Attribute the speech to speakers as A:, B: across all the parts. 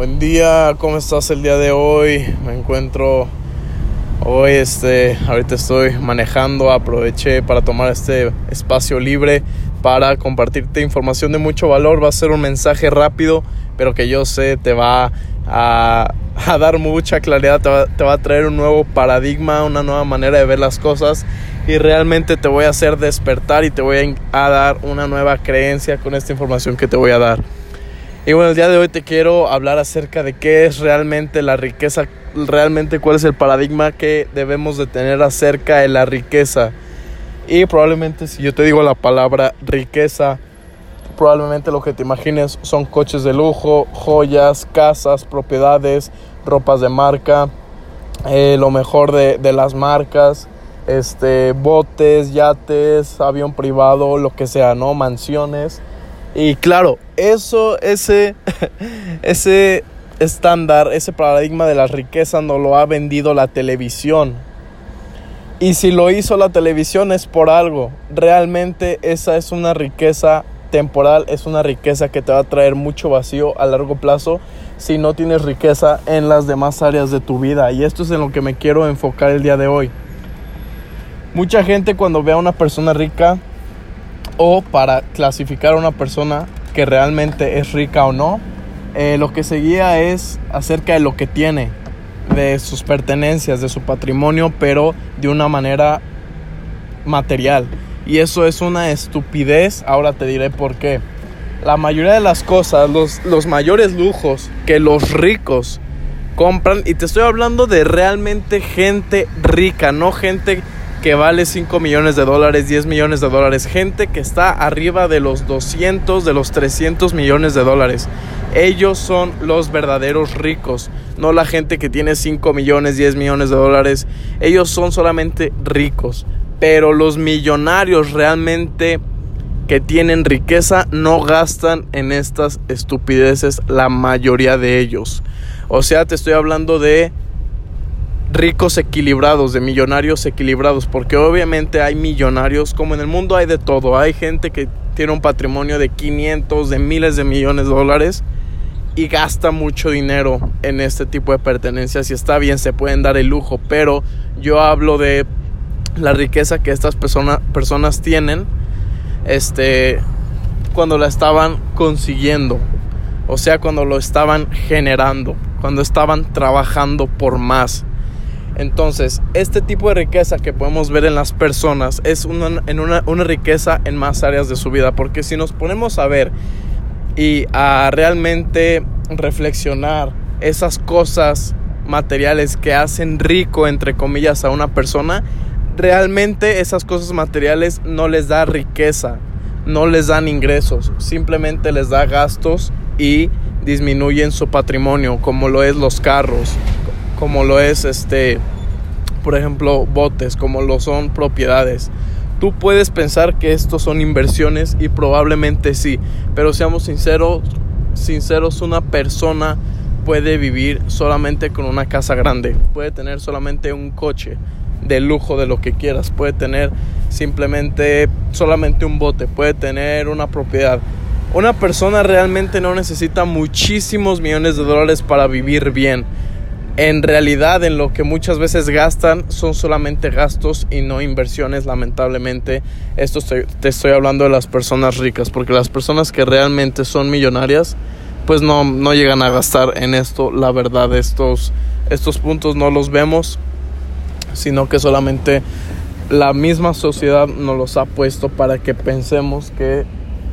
A: Buen día, ¿cómo estás el día de hoy? Me encuentro hoy, este, ahorita estoy manejando, aproveché para tomar este espacio libre para compartirte información de mucho valor. Va a ser un mensaje rápido, pero que yo sé te va a, dar mucha claridad, te va, te va a traer un nuevo paradigma, una nueva manera de ver las cosas y realmente te voy a hacer despertar y te voy a dar una nueva creencia con esta información que te voy a dar. Y bueno, el día de hoy te quiero hablar acerca de qué es realmente la riqueza, realmente cuál es el paradigma que debemos de tener acerca de la riqueza. Y probablemente si yo te digo la palabra riqueza, probablemente lo que te imagines son coches de lujo, joyas, casas, propiedades, ropas de marca, eh, lo mejor de, de las marcas, este, botes, yates, avión privado, lo que sea, ¿no? Mansiones. Y claro, eso, ese, ese estándar, ese paradigma de la riqueza no lo ha vendido la televisión. Y si lo hizo la televisión es por algo. Realmente esa es una riqueza temporal, es una riqueza que te va a traer mucho vacío a largo plazo si no tienes riqueza en las demás áreas de tu vida. Y esto es en lo que me quiero enfocar el día de hoy. Mucha gente cuando ve a una persona rica o para clasificar a una persona que realmente es rica o no, eh, lo que seguía es acerca de lo que tiene, de sus pertenencias, de su patrimonio, pero de una manera material. Y eso es una estupidez, ahora te diré por qué. La mayoría de las cosas, los, los mayores lujos que los ricos compran, y te estoy hablando de realmente gente rica, no gente que vale 5 millones de dólares, 10 millones de dólares. Gente que está arriba de los 200, de los 300 millones de dólares. Ellos son los verdaderos ricos, no la gente que tiene 5 millones, 10 millones de dólares. Ellos son solamente ricos. Pero los millonarios realmente que tienen riqueza no gastan en estas estupideces la mayoría de ellos. O sea, te estoy hablando de ricos equilibrados, de millonarios equilibrados, porque obviamente hay millonarios, como en el mundo hay de todo, hay gente que tiene un patrimonio de 500, de miles de millones de dólares y gasta mucho dinero en este tipo de pertenencias y está bien, se pueden dar el lujo, pero yo hablo de la riqueza que estas personas tienen este cuando la estaban consiguiendo, o sea, cuando lo estaban generando, cuando estaban trabajando por más. Entonces, este tipo de riqueza que podemos ver en las personas es una, en una, una riqueza en más áreas de su vida, porque si nos ponemos a ver y a realmente reflexionar esas cosas materiales que hacen rico, entre comillas, a una persona, realmente esas cosas materiales no les da riqueza, no les dan ingresos, simplemente les da gastos y disminuyen su patrimonio, como lo es los carros, como lo es este, por ejemplo, botes, como lo son propiedades. Tú puedes pensar que estos son inversiones y probablemente sí, pero seamos sinceros, sinceros, una persona puede vivir solamente con una casa grande, puede tener solamente un coche de lujo de lo que quieras, puede tener simplemente solamente un bote, puede tener una propiedad. Una persona realmente no necesita muchísimos millones de dólares para vivir bien en realidad en lo que muchas veces gastan son solamente gastos y no inversiones, lamentablemente. Esto te estoy hablando de las personas ricas, porque las personas que realmente son millonarias, pues no, no llegan a gastar en esto. La verdad, estos, estos puntos no los vemos, sino que solamente la misma sociedad nos los ha puesto para que pensemos que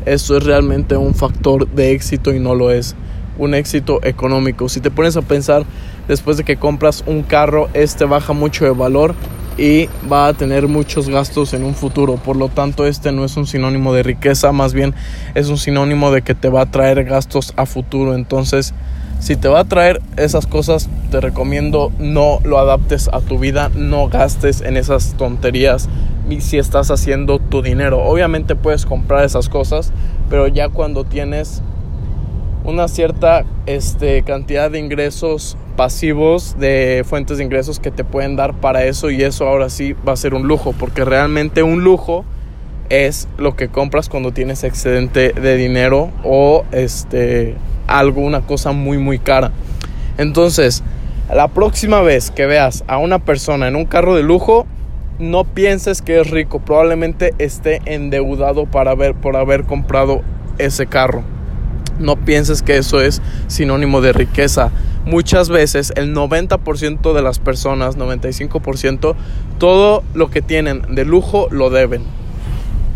A: eso es realmente un factor de éxito y no lo es un éxito económico. Si te pones a pensar, después de que compras un carro, este baja mucho de valor y va a tener muchos gastos en un futuro. Por lo tanto, este no es un sinónimo de riqueza, más bien es un sinónimo de que te va a traer gastos a futuro. Entonces, si te va a traer esas cosas, te recomiendo no lo adaptes a tu vida, no gastes en esas tonterías si estás haciendo tu dinero. Obviamente puedes comprar esas cosas, pero ya cuando tienes una cierta este, cantidad de ingresos pasivos, de fuentes de ingresos que te pueden dar para eso y eso ahora sí va a ser un lujo, porque realmente un lujo es lo que compras cuando tienes excedente de dinero o este algo, una cosa muy muy cara. Entonces, la próxima vez que veas a una persona en un carro de lujo, no pienses que es rico, probablemente esté endeudado para por haber comprado ese carro. No pienses que eso es sinónimo de riqueza. Muchas veces el 90% de las personas, 95%, todo lo que tienen de lujo lo deben.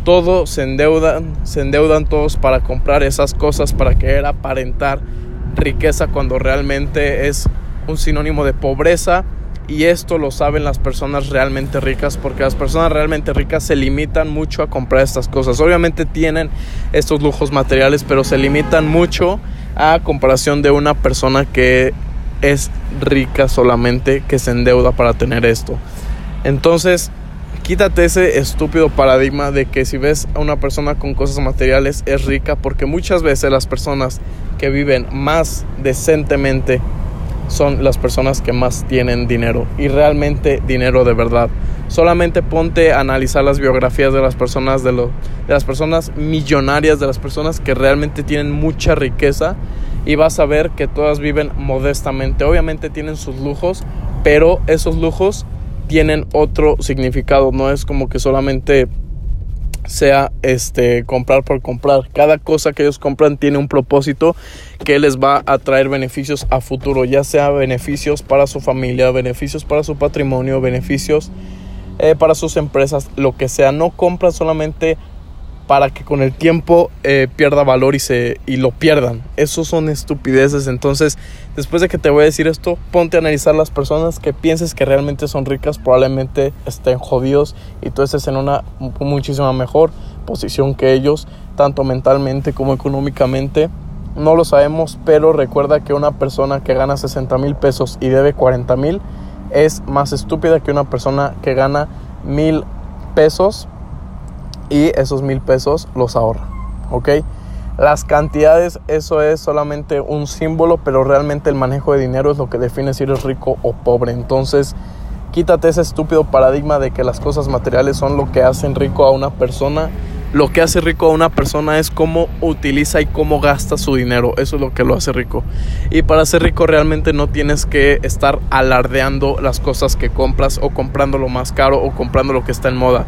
A: Todo se endeudan, se endeudan todos para comprar esas cosas para querer aparentar riqueza cuando realmente es un sinónimo de pobreza y esto lo saben las personas realmente ricas porque las personas realmente ricas se limitan mucho a comprar estas cosas. Obviamente tienen estos lujos materiales, pero se limitan mucho a comparación de una persona que es rica solamente, que se endeuda para tener esto. Entonces, quítate ese estúpido paradigma de que si ves a una persona con cosas materiales es rica, porque muchas veces las personas que viven más decentemente son las personas que más tienen dinero y realmente dinero de verdad. Solamente ponte a analizar las biografías de las personas de, lo, de las personas millonarias, de las personas que realmente tienen mucha riqueza y vas a ver que todas viven modestamente. Obviamente tienen sus lujos, pero esos lujos tienen otro significado, no es como que solamente sea este comprar por comprar. Cada cosa que ellos compran tiene un propósito que les va a traer beneficios a futuro, ya sea beneficios para su familia, beneficios para su patrimonio, beneficios eh, para sus empresas, lo que sea. No compran solamente para que con el tiempo eh, pierda valor y, se, y lo pierdan. Esos son estupideces. Entonces, después de que te voy a decir esto, ponte a analizar las personas que pienses que realmente son ricas, probablemente estén jodidos y tú estés en una muchísima mejor posición que ellos, tanto mentalmente como económicamente. No lo sabemos, pero recuerda que una persona que gana 60 mil pesos y debe 40 mil es más estúpida que una persona que gana mil pesos y esos mil pesos los ahorra, ¿ok? Las cantidades, eso es solamente un símbolo, pero realmente el manejo de dinero es lo que define si eres rico o pobre. Entonces, quítate ese estúpido paradigma de que las cosas materiales son lo que hacen rico a una persona. Lo que hace rico a una persona es cómo utiliza y cómo gasta su dinero. Eso es lo que lo hace rico. Y para ser rico realmente no tienes que estar alardeando las cosas que compras o comprando lo más caro o comprando lo que está en moda.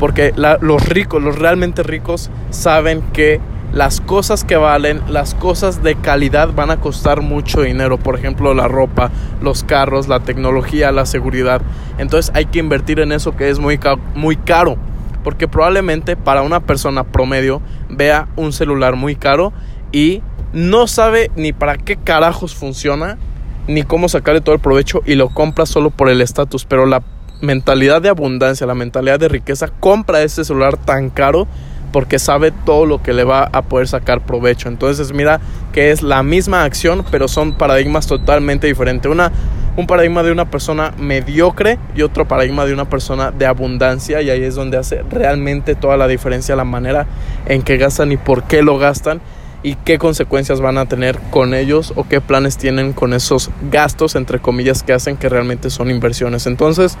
A: Porque los ricos, los realmente ricos, saben que las cosas que valen, las cosas de calidad van a costar mucho dinero. Por ejemplo, la ropa, los carros, la tecnología, la seguridad. Entonces hay que invertir en eso que es muy, muy caro. Porque probablemente para una persona promedio vea un celular muy caro y no sabe ni para qué carajos funciona, ni cómo sacarle todo el provecho y lo compra solo por el estatus. Pero la mentalidad de abundancia, la mentalidad de riqueza, compra ese celular tan caro porque sabe todo lo que le va a poder sacar provecho. Entonces mira que es la misma acción, pero son paradigmas totalmente diferentes. Una, un paradigma de una persona mediocre y otro paradigma de una persona de abundancia y ahí es donde hace realmente toda la diferencia la manera en que gastan y por qué lo gastan y qué consecuencias van a tener con ellos o qué planes tienen con esos gastos entre comillas que hacen que realmente son inversiones. Entonces,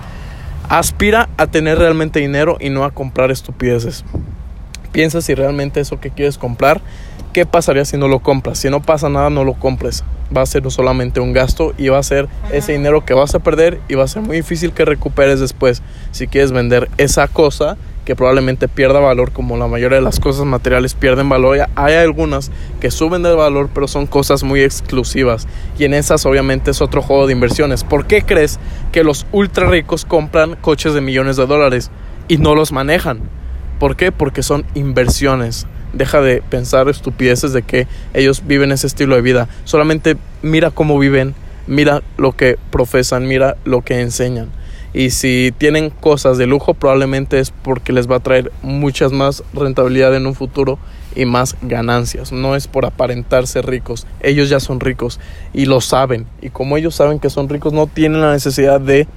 A: Aspira a tener realmente dinero y no a comprar estupideces. Piensa si realmente eso que quieres comprar, ¿qué pasaría si no lo compras? Si no pasa nada, no lo compres. Va a ser solamente un gasto y va a ser ese dinero que vas a perder y va a ser muy difícil que recuperes después. Si quieres vender esa cosa que probablemente pierda valor, como la mayoría de las cosas materiales pierden valor. Hay algunas que suben de valor, pero son cosas muy exclusivas. Y en esas obviamente es otro juego de inversiones. ¿Por qué crees que los ultra ricos compran coches de millones de dólares y no los manejan? ¿Por qué? Porque son inversiones. Deja de pensar estupideces de que ellos viven ese estilo de vida. Solamente mira cómo viven, mira lo que profesan, mira lo que enseñan. Y si tienen cosas de lujo, probablemente es porque les va a traer muchas más rentabilidad en un futuro y más ganancias. No es por aparentarse ricos. Ellos ya son ricos y lo saben. Y como ellos saben que son ricos, no tienen la necesidad de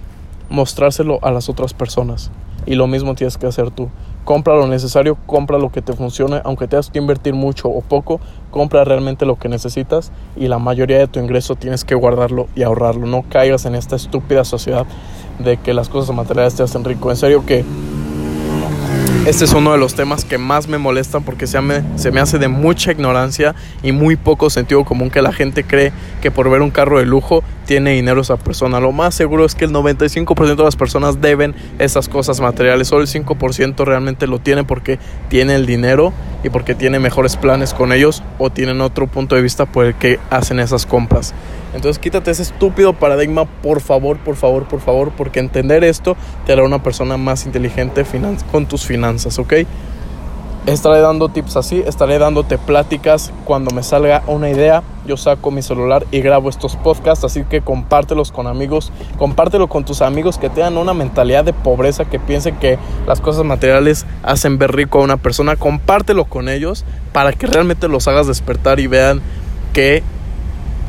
A: mostrárselo a las otras personas. Y lo mismo tienes que hacer tú. Compra lo necesario, compra lo que te funcione, aunque tengas que invertir mucho o poco, compra realmente lo que necesitas y la mayoría de tu ingreso tienes que guardarlo y ahorrarlo. No caigas en esta estúpida sociedad de que las cosas materiales te hacen rico. En serio que Este es uno de los temas que más me molestan porque se me, hace de mucha ignorancia y muy poco sentido común que la gente cree que por ver un carro de lujo tiene dinero esa persona. Lo más seguro es que el 95% de las personas deben esas cosas materiales. Solo el 5% realmente lo tiene porque tiene el dinero y porque tiene mejores planes con ellos o tienen otro punto de vista por el que hacen esas compras. Entonces quítate ese estúpido paradigma, por favor, por favor, por favor, porque entender esto te hará una persona más inteligente con tus finanzas, ¿ok? Estaré dando tips así, estaré dándote pláticas cuando me salga una idea. Yo saco mi celular y grabo estos podcasts, así que compártelos con amigos, compártelo con tus amigos que tengan una mentalidad de pobreza, que piensen que las cosas materiales hacen ver rico a una persona. Compártelo con ellos para que realmente los hagas despertar y vean que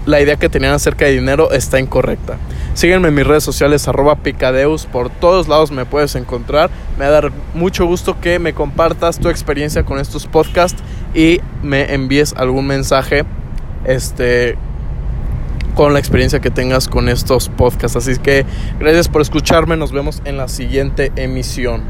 A: la idea que tenían acerca de dinero está incorrecta. Sígueme en mis redes sociales arroba picadeus, por todos lados me puedes encontrar. Me va a dar mucho gusto que me compartas tu experiencia con estos podcasts y me envíes algún mensaje este, con la experiencia que tengas con estos podcasts. Así que gracias por escucharme, nos vemos en la siguiente emisión.